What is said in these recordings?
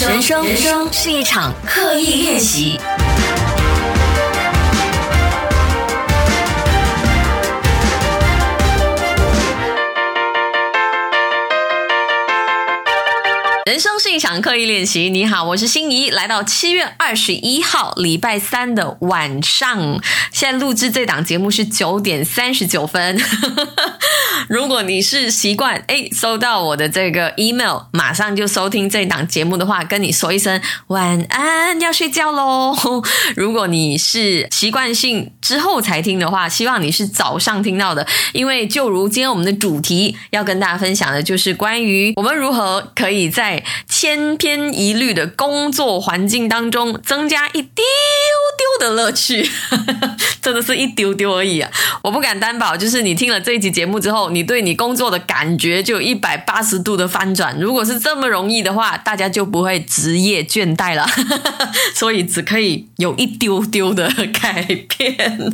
人生人生是一场刻意练习。人生是一场刻意练习。你好，我是心怡，来到七月二十一号礼拜三的晚上，现在录制这档节目是九点三十九分。如果你是习惯哎收到我的这个 email，马上就收听这档节目的话，跟你说一声晚安，要睡觉喽。如果你是习惯性之后才听的话，希望你是早上听到的，因为就如今天我们的主题要跟大家分享的就是关于我们如何可以在千篇一律的工作环境当中，增加一丢丢的乐趣，真的是一丢丢而已啊！我不敢担保，就是你听了这一集节目之后，你对你工作的感觉就一百八十度的翻转。如果是这么容易的话，大家就不会职业倦怠了。所以只可以有一丢丢的改变。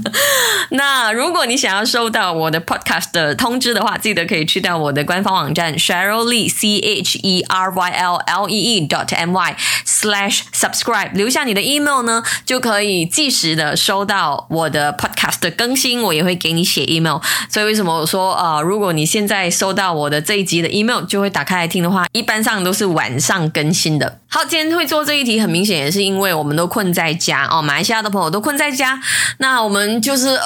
那如果你想要收到我的 podcast 的通知的话，记得可以去到我的官方网站 Cheryl Lee C H E R Y。L l e e dot m y slash subscribe 留下你的 email 呢，就可以即时的收到我的 podcast 的更新，我也会给你写 email。所以为什么我说呃，如果你现在收到我的这一集的 email，就会打开来听的话，一般上都是晚上更新的。好，今天会做这一题，很明显也是因为我们都困在家哦，马来西亚的朋友都困在家，那我们就是啊，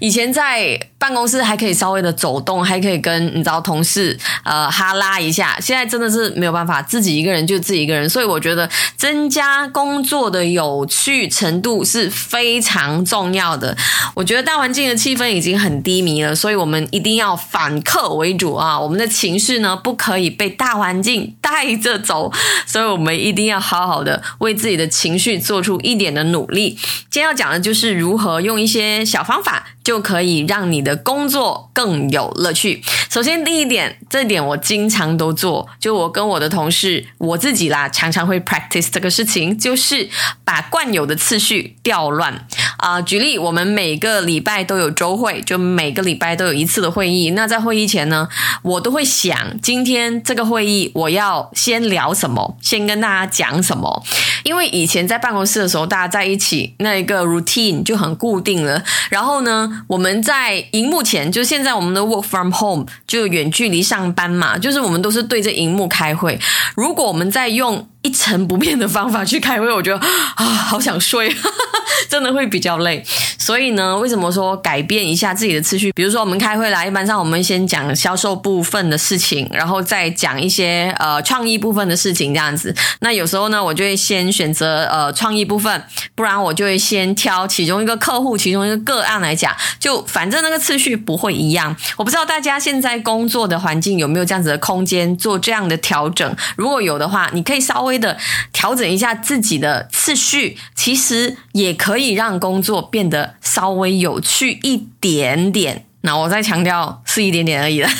以前在。办公室还可以稍微的走动，还可以跟你知道同事呃哈拉一下。现在真的是没有办法，自己一个人就自己一个人。所以我觉得增加工作的有趣程度是非常重要的。我觉得大环境的气氛已经很低迷了，所以我们一定要反客为主啊！我们的情绪呢不可以被大环境带着走，所以我们一定要好好的为自己的情绪做出一点的努力。今天要讲的就是如何用一些小方法。就可以让你的工作更有乐趣。首先，第一点，这点我经常都做，就我跟我的同事，我自己啦，常常会 practice 这个事情，就是把惯有的次序调乱啊。举例，我们每个礼拜都有周会，就每个礼拜都有一次的会议。那在会议前呢，我都会想，今天这个会议我要先聊什么，先跟大家讲什么。因为以前在办公室的时候，大家在一起，那一个 routine 就很固定了。然后呢？我们在荧幕前，就现在我们的 work from home 就远距离上班嘛，就是我们都是对着荧幕开会。如果我们在用一成不变的方法去开会，我觉得啊，好想睡，真的会比较累。所以呢，为什么说改变一下自己的次序？比如说我们开会啦，一般上我们先讲销售部分的事情，然后再讲一些呃创意部分的事情，这样子。那有时候呢，我就会先选择呃创意部分，不然我就会先挑其中一个客户、其中一个个案来讲。就反正那个次序不会一样。我不知道大家现在工作的环境有没有这样子的空间做这样的调整。如果有的话，你可以稍微。的调整一下自己的次序，其实也可以让工作变得稍微有趣一点点。那我再强调是一点点而已了，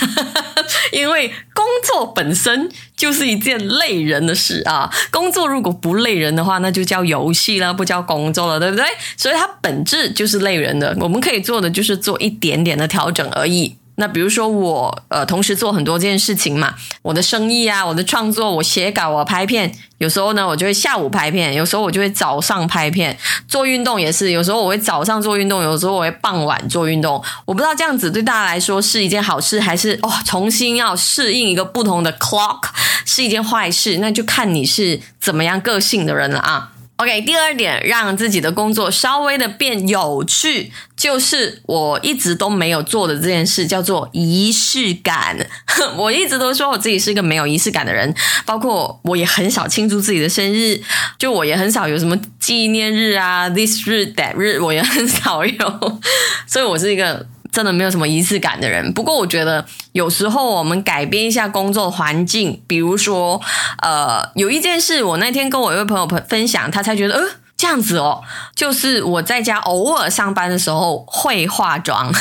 因为工作本身就是一件累人的事啊。工作如果不累人的话，那就叫游戏了，不叫工作了，对不对？所以它本质就是累人的。我们可以做的就是做一点点的调整而已。那比如说我呃同时做很多件事情嘛，我的生意啊，我的创作，我写稿，我拍片，有时候呢我就会下午拍片，有时候我就会早上拍片，做运动也是，有时候我会早上做运动，有时候我会傍晚做运动。我不知道这样子对大家来说是一件好事，还是哦重新要适应一个不同的 clock 是一件坏事，那就看你是怎么样个性的人了啊。OK，第二点，让自己的工作稍微的变有趣，就是我一直都没有做的这件事，叫做仪式感。我一直都说我自己是一个没有仪式感的人，包括我也很少庆祝自己的生日，就我也很少有什么纪念日啊，this 日 that 日，我也很少有，所以我是一个。真的没有什么仪式感的人，不过我觉得有时候我们改变一下工作环境，比如说，呃，有一件事，我那天跟我一位朋友分分享，他才觉得，呃，这样子哦，就是我在家偶尔上班的时候会化妆。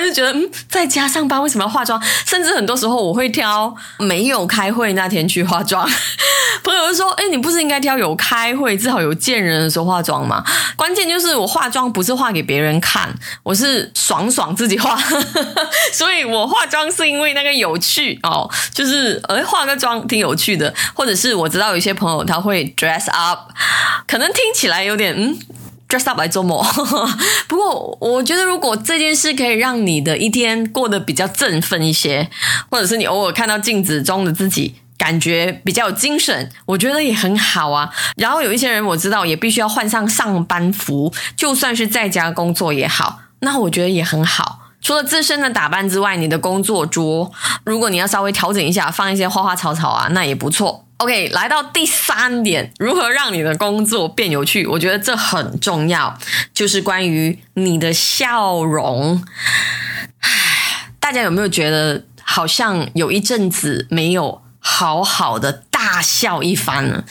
就觉得，嗯，在家上班为什么要化妆？甚至很多时候我会挑没有开会那天去化妆。朋友就说：“哎，你不是应该挑有开会、至少有见人的时候化妆吗？关键就是我化妆不是化给别人看，我是爽爽自己化，所以我化妆是因为那个有趣哦，就是哎化个妆挺有趣的，或者是我知道有些朋友他会 dress up，可能听起来有点嗯。” Dress up 来周末，不过我觉得如果这件事可以让你的一天过得比较振奋一些，或者是你偶尔看到镜子中的自己感觉比较有精神，我觉得也很好啊。然后有一些人我知道也必须要换上上班服，就算是在家工作也好，那我觉得也很好。除了自身的打扮之外，你的工作桌如果你要稍微调整一下，放一些花花草草啊，那也不错。OK，来到第三点，如何让你的工作变有趣？我觉得这很重要，就是关于你的笑容。唉，大家有没有觉得好像有一阵子没有好好的大笑一番呢？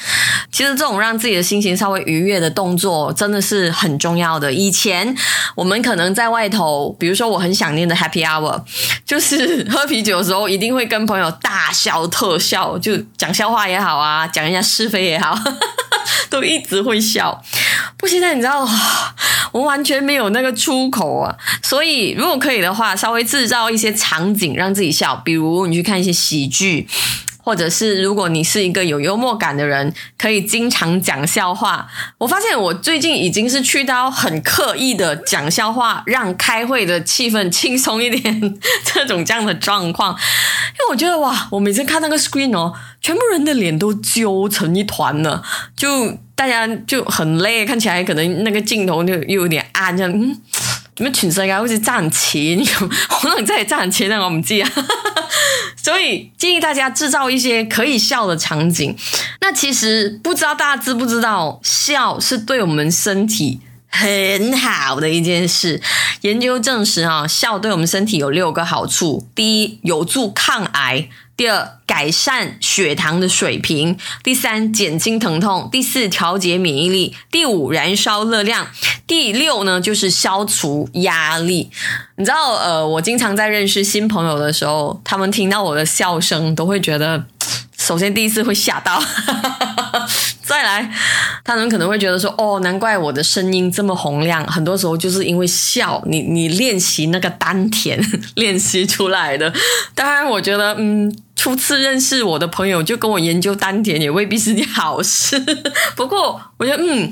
其实这种让自己的心情稍微愉悦的动作，真的是很重要的。以前我们可能在外头，比如说我很想念的 Happy Hour，就是喝啤酒的时候，一定会跟朋友大笑特笑，就讲笑话也好啊，讲人家是非也好，都一直会笑。不，现在你知道，我完全没有那个出口啊。所以如果可以的话，稍微制造一些场景让自己笑，比如你去看一些喜剧。或者是如果你是一个有幽默感的人，可以经常讲笑话。我发现我最近已经是去到很刻意的讲笑话，让开会的气氛轻松一点，这种这样的状况。因为我觉得哇，我每次看那个 screen 哦，全部人的脸都揪成一团了，就大家就很累，看起来可能那个镜头就又有点暗，这样嗯。做咩全世界好似賺錢咁？可能真係賺錢啊！我唔知啊。所以建议大家制造一些可以笑的场景。那其实不知道大家知不知道，笑是对我们身体很好的一件事。研究证实啊，笑对我们身体有六个好处：第一，有助抗癌。第二，改善血糖的水平；第三，减轻疼痛；第四，调节免疫力；第五，燃烧热量；第六呢，就是消除压力。你知道，呃，我经常在认识新朋友的时候，他们听到我的笑声，都会觉得，首先第一次会吓到。再来，他们可能会觉得说：“哦，难怪我的声音这么洪亮，很多时候就是因为笑。你你练习那个丹田练习出来的。”当然，我觉得，嗯，初次认识我的朋友就跟我研究丹田，也未必是件好事。不过，我觉得，嗯，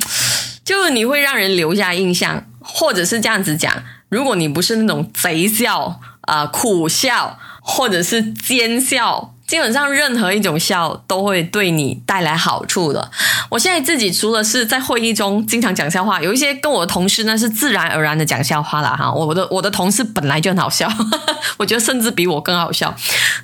就是你会让人留下印象，或者是这样子讲：如果你不是那种贼笑啊、苦笑，或者是奸笑。基本上任何一种笑都会对你带来好处的。我现在自己除了是在会议中经常讲笑话，有一些跟我的同事呢是自然而然的讲笑话了哈。我的我的同事本来就很好笑，我觉得甚至比我更好笑。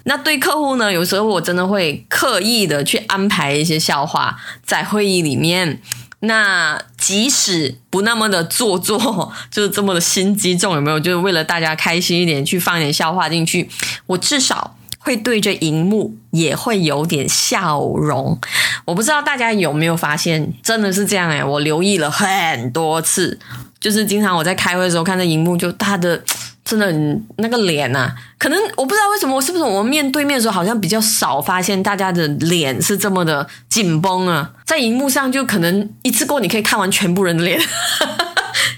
那对客户呢，有时候我真的会刻意的去安排一些笑话在会议里面。那即使不那么的做作，就是这么的心机重，有没有？就是为了大家开心一点，去放一点笑话进去，我至少。会对着荧幕也会有点笑容，我不知道大家有没有发现，真的是这样哎！我留意了很多次，就是经常我在开会的时候看着荧幕，就他的真的那个脸呐，可能我不知道为什么，是不是我们面对面的时候好像比较少发现大家的脸是这么的紧绷啊？在荧幕上就可能一次过你可以看完全部人的脸。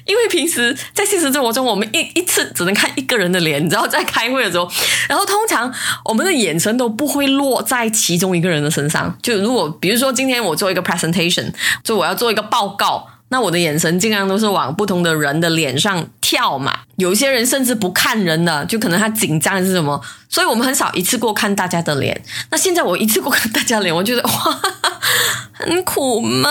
因为平时在现实生活中，我们一一次只能看一个人的脸，你知道，在开会的时候，然后通常我们的眼神都不会落在其中一个人的身上。就如果比如说今天我做一个 presentation，就我要做一个报告。那我的眼神尽量都是往不同的人的脸上跳嘛，有一些人甚至不看人的，就可能他紧张是什么，所以我们很少一次过看大家的脸。那现在我一次过看大家脸，我觉得哇，很苦闷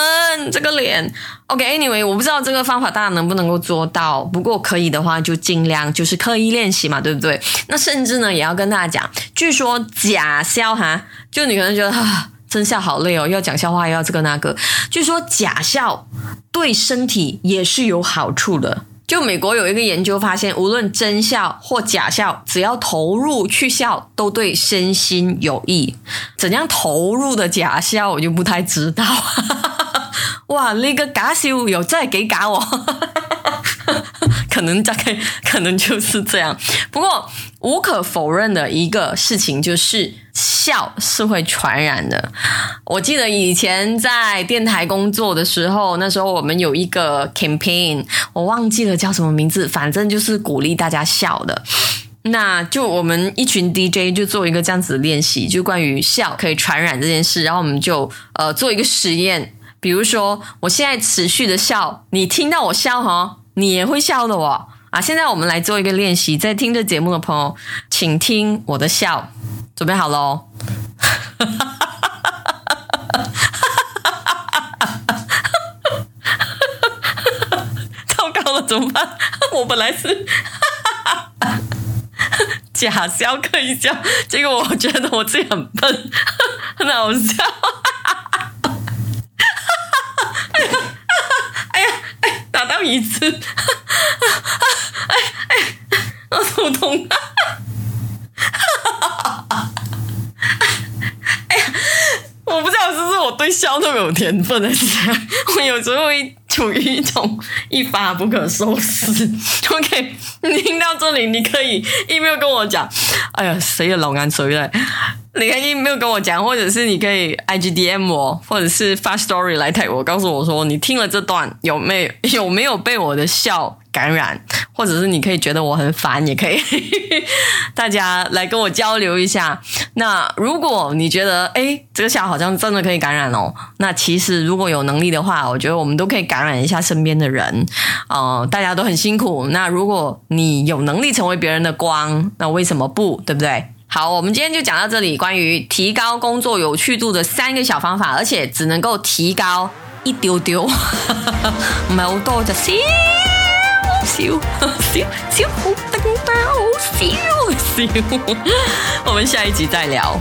这个脸。OK，Anyway，我不知道这个方法大家能不能够做到，不过可以的话就尽量就是刻意练习嘛，对不对？那甚至呢也要跟大家讲，据说假笑哈，就你可能觉得哈。真笑好累哦，要讲笑话又，要这个那个。据说假笑对身体也是有好处的。就美国有一个研究发现，无论真笑或假笑，只要投入去笑，都对身心有益。怎样投入的假笑，我就不太知道。哇，那个假笑有真係幾假我。可 可能大概可能就是这样。不过无可否认的一个事情就是笑是会传染的。我记得以前在电台工作的时候，那时候我们有一个 campaign，我忘记了叫什么名字，反正就是鼓励大家笑的。那就我们一群 DJ 就做一个这样子的练习，就关于笑可以传染这件事，然后我们就呃做一个实验，比如说我现在持续的笑，你听到我笑哈，你也会笑的哦。啊，现在我们来做一个练习，在听这节目的朋友，请听我的笑，准备好喽。糟糕了，怎么办？我本来是。假笑可以笑，结果我觉得我自己很笨，很好笑。哎呀，哎，打到椅子，哎哎，我头痛。啊呀，我不知道是不是我对笑那么有天分的，我有时候会。处于一种一发不可收拾。OK，你听到这里，你可以 email 跟我讲。哎呀，谁的老难谁了？你可以 email 跟我讲，或者是你可以 IGDM 我，或者是发 story 来睇我，告诉我说你听了这段有没有有没有被我的笑。感染，或者是你可以觉得我很烦，也可以，大家来跟我交流一下。那如果你觉得，哎，这个笑好像真的可以感染哦，那其实如果有能力的话，我觉得我们都可以感染一下身边的人。哦，大家都很辛苦。那如果你有能力成为别人的光，那为什么不对不对？好，我们今天就讲到这里，关于提高工作有趣度的三个小方法，而且只能够提高一丢丢，唔系好多就先。笑笑笑，好得意，好笑笑。我们下一集再聊。